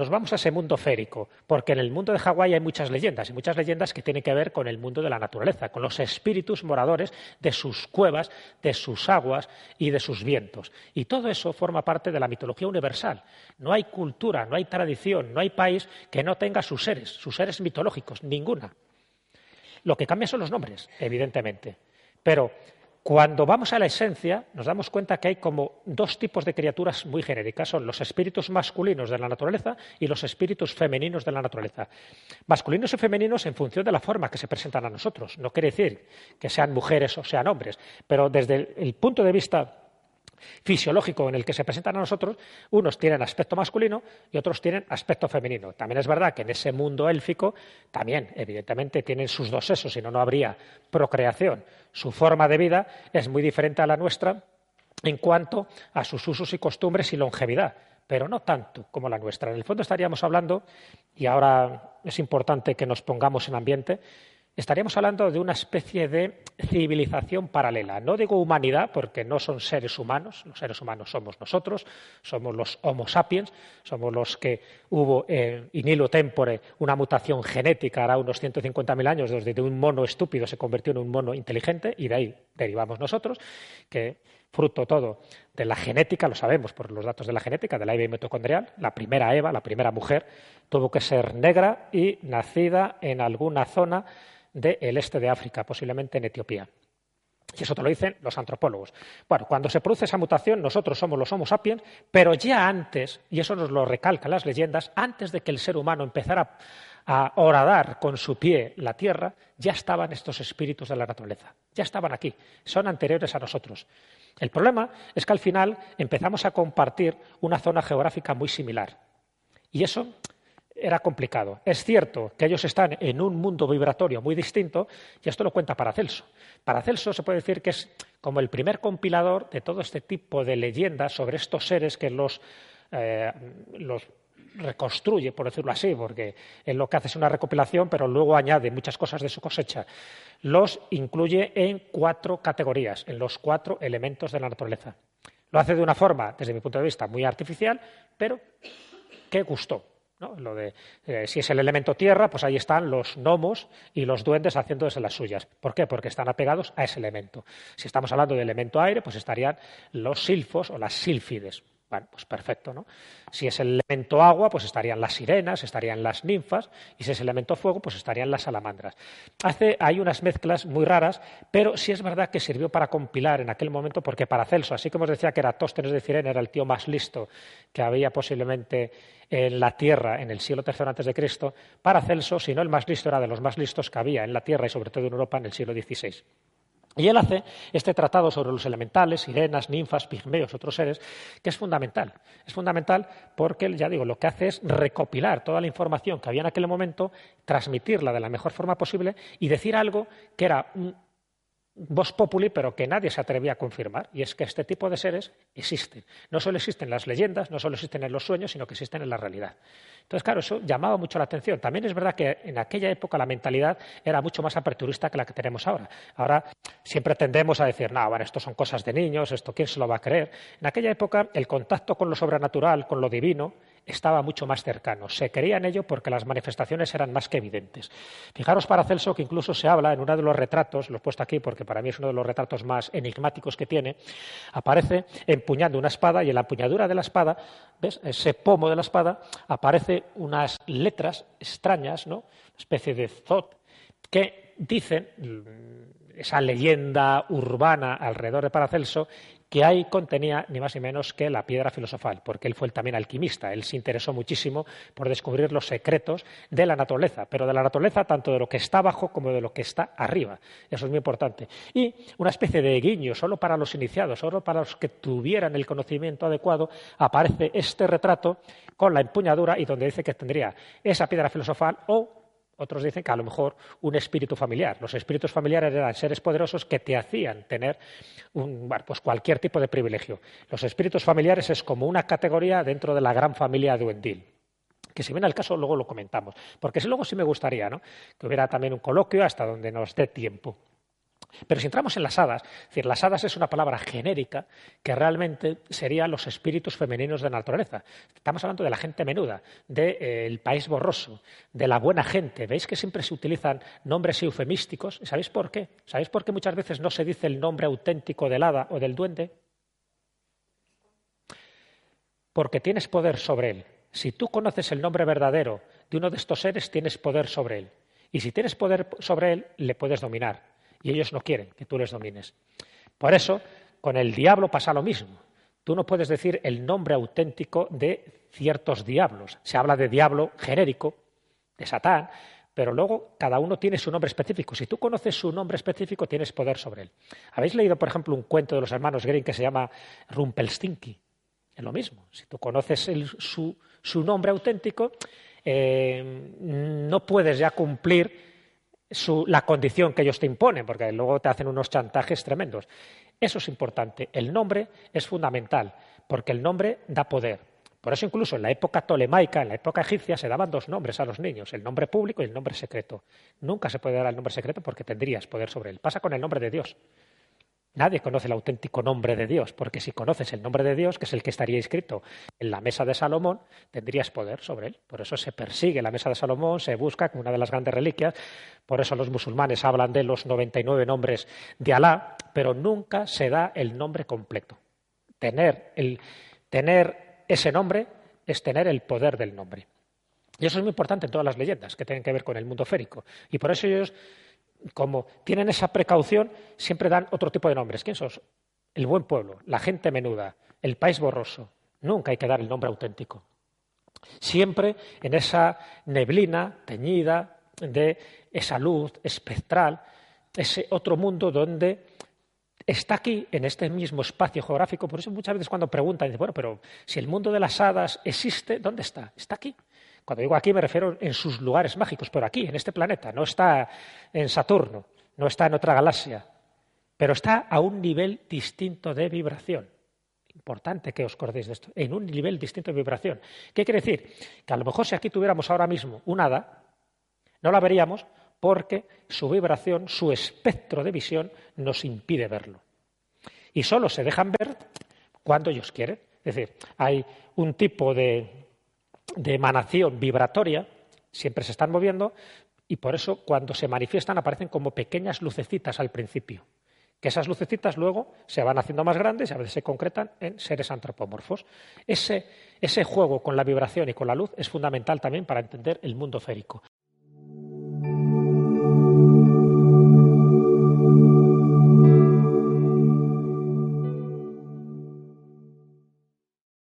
nos vamos a ese mundo férico, porque en el mundo de Hawái hay muchas leyendas, y muchas leyendas que tienen que ver con el mundo de la naturaleza, con los espíritus moradores de sus cuevas, de sus aguas y de sus vientos. Y todo eso forma parte de la mitología universal. No hay cultura, no hay tradición, no hay país que no tenga sus seres, sus seres mitológicos, ninguna. Lo que cambia son los nombres, evidentemente. Pero cuando vamos a la esencia, nos damos cuenta que hay como dos tipos de criaturas muy genéricas. Son los espíritus masculinos de la naturaleza y los espíritus femeninos de la naturaleza. Masculinos y femeninos en función de la forma que se presentan a nosotros. No quiere decir que sean mujeres o sean hombres, pero desde el punto de vista fisiológico en el que se presentan a nosotros, unos tienen aspecto masculino y otros tienen aspecto femenino. También es verdad que en ese mundo élfico también, evidentemente, tienen sus dos sesos, si no, no habría procreación. Su forma de vida es muy diferente a la nuestra en cuanto a sus usos y costumbres y longevidad, pero no tanto como la nuestra. En el fondo estaríamos hablando, y ahora es importante que nos pongamos en ambiente, estaríamos hablando de una especie de civilización paralela. No digo humanidad, porque no son seres humanos, los seres humanos somos nosotros, somos los Homo sapiens, somos los que hubo eh, in hilo tempore una mutación genética hará unos 150.000 años, desde un mono estúpido se convirtió en un mono inteligente, y de ahí derivamos nosotros, que fruto todo de la genética, lo sabemos por los datos de la genética, de la IBM mitocondrial, la primera Eva, la primera mujer, tuvo que ser negra y nacida en alguna zona del este de África, posiblemente en Etiopía. Y eso te lo dicen los antropólogos. Bueno, cuando se produce esa mutación, nosotros somos los Homo sapiens, pero ya antes, y eso nos lo recalcan las leyendas, antes de que el ser humano empezara a horadar con su pie la tierra, ya estaban estos espíritus de la naturaleza. Ya estaban aquí. Son anteriores a nosotros. El problema es que al final empezamos a compartir una zona geográfica muy similar. Y eso era complicado. Es cierto que ellos están en un mundo vibratorio muy distinto y esto lo cuenta Paracelso. Paracelso se puede decir que es como el primer compilador de todo este tipo de leyendas sobre estos seres que los, eh, los reconstruye, por decirlo así, porque él lo que hace es una recopilación, pero luego añade muchas cosas de su cosecha. Los incluye en cuatro categorías, en los cuatro elementos de la naturaleza. Lo hace de una forma, desde mi punto de vista, muy artificial, pero que gustó. Lo de eh, si es el elemento tierra, pues ahí están los gnomos y los duendes haciendo desde las suyas. ¿Por qué? Porque están apegados a ese elemento. Si estamos hablando de elemento aire, pues estarían los silfos o las sílfides. Bueno, pues perfecto, ¿no? Si es el elemento agua, pues estarían las sirenas, estarían las ninfas, y si es el elemento fuego, pues estarían las salamandras. Hace, hay unas mezclas muy raras, pero sí es verdad que sirvió para compilar en aquel momento, porque para Celso, así como os decía que Eratóstenes de Cirene era el tío más listo que había posiblemente en la Tierra en el siglo III antes de Cristo, para Celso, si no el más listo, era de los más listos que había en la Tierra y sobre todo en Europa en el siglo XVI. Y él hace este tratado sobre los elementales, sirenas, ninfas, pigmeos, otros seres, que es fundamental. Es fundamental porque, ya digo, lo que hace es recopilar toda la información que había en aquel momento, transmitirla de la mejor forma posible y decir algo que era un voz populi, pero que nadie se atrevía a confirmar, y es que este tipo de seres existen. No solo existen en las leyendas, no solo existen en los sueños, sino que existen en la realidad. Entonces, claro, eso llamaba mucho la atención. También es verdad que en aquella época la mentalidad era mucho más aperturista que la que tenemos ahora. Ahora siempre tendemos a decir, no, bueno, esto son cosas de niños, esto quién se lo va a creer. En aquella época el contacto con lo sobrenatural, con lo divino, estaba mucho más cercano. Se creía en ello porque las manifestaciones eran más que evidentes. Fijaros para Celso que incluso se habla en uno de los retratos, lo he puesto aquí porque para mí es uno de los retratos más enigmáticos que tiene, aparece empuñando una espada y en la empuñadura de la espada, ¿ves? Ese pomo de la espada, aparece unas letras extrañas, ¿no? Una especie de zot que dicen esa leyenda urbana alrededor de Paracelso que ahí contenía ni más ni menos que la piedra filosofal, porque él fue también alquimista, él se interesó muchísimo por descubrir los secretos de la naturaleza, pero de la naturaleza tanto de lo que está abajo como de lo que está arriba. Eso es muy importante. Y una especie de guiño, solo para los iniciados, solo para los que tuvieran el conocimiento adecuado, aparece este retrato con la empuñadura y donde dice que tendría esa piedra filosofal o otros dicen que a lo mejor un espíritu familiar. Los espíritus familiares eran seres poderosos que te hacían tener pues cualquier tipo de privilegio. Los espíritus familiares es como una categoría dentro de la gran familia Duendil que si viene al caso luego lo comentamos, porque luego sí me gustaría ¿no? que hubiera también un coloquio hasta donde nos dé tiempo. Pero si entramos en las hadas, decir, las hadas es una palabra genérica que realmente serían los espíritus femeninos de la naturaleza. Estamos hablando de la gente menuda, del eh, país borroso, de la buena gente. ¿Veis que siempre se utilizan nombres eufemísticos? ¿Sabéis por qué? ¿Sabéis por qué muchas veces no se dice el nombre auténtico del hada o del duende? Porque tienes poder sobre él. Si tú conoces el nombre verdadero de uno de estos seres, tienes poder sobre él. Y si tienes poder sobre él, le puedes dominar y ellos no quieren que tú les domines. Por eso, con el diablo pasa lo mismo. Tú no puedes decir el nombre auténtico de ciertos diablos. Se habla de diablo genérico, de Satán, pero luego cada uno tiene su nombre específico. Si tú conoces su nombre específico, tienes poder sobre él. ¿Habéis leído, por ejemplo, un cuento de los hermanos Grimm que se llama Rumpelstinky? Es lo mismo. Si tú conoces su, nombre auténtico, eh, no puedes ya cumplir la condición que ellos te imponen, porque luego te hacen unos chantajes tremendos. Eso es importante. El nombre es fundamental, porque el nombre da poder. Por eso incluso en la época tolemaica, en la época egipcia, se daban dos nombres a los niños, el nombre público y el nombre secreto. Nunca se puede dar el nombre secreto porque tendrías poder sobre él. Pasa con el nombre de Dios. Nadie conoce el auténtico nombre de Dios, porque si conoces el nombre de Dios, que es el que estaría inscrito en la mesa de Salomón, tendrías poder sobre él. Por eso se persigue la mesa de Salomón, se busca como una de las grandes reliquias. Por eso los musulmanes hablan de los 99 nombres de Alá, pero nunca se da el nombre completo. Tener, tener ese nombre es tener el poder del nombre. Y eso es muy importante en todas las leyendas que tienen que ver con el mundo férico. Y por eso ellos como tienen esa precaución, siempre dan otro tipo de nombres. ¿Quién sos? El buen pueblo, la gente menuda, el país borroso. Nunca hay que dar el nombre auténtico. Siempre en esa neblina teñida de esa luz espectral, ese otro mundo donde está aquí, en este mismo espacio geográfico. Por eso muchas veces cuando preguntan, dicen, bueno, pero si el mundo de las hadas existe, ¿dónde está? Está aquí. Cuando digo aquí me refiero en sus lugares mágicos, pero aquí, en este planeta, no está en Saturno, no está en otra galaxia, pero está a un nivel distinto de vibración. Importante que os acordéis de esto, en un nivel distinto de vibración. ¿Qué quiere decir? Que a lo mejor si aquí tuviéramos ahora mismo un hada, no la veríamos porque su vibración, su espectro de visión nos impide verlo. Y solo se dejan ver cuando ellos quieren. Es decir, hay un tipo de de emanación vibratoria, siempre se están moviendo, y por eso cuando se manifiestan aparecen como pequeñas lucecitas al principio, que esas lucecitas luego se van haciendo más grandes y a veces se concretan en seres antropomorfos. Ese, ese juego con la vibración y con la luz es fundamental también para entender el mundo férico.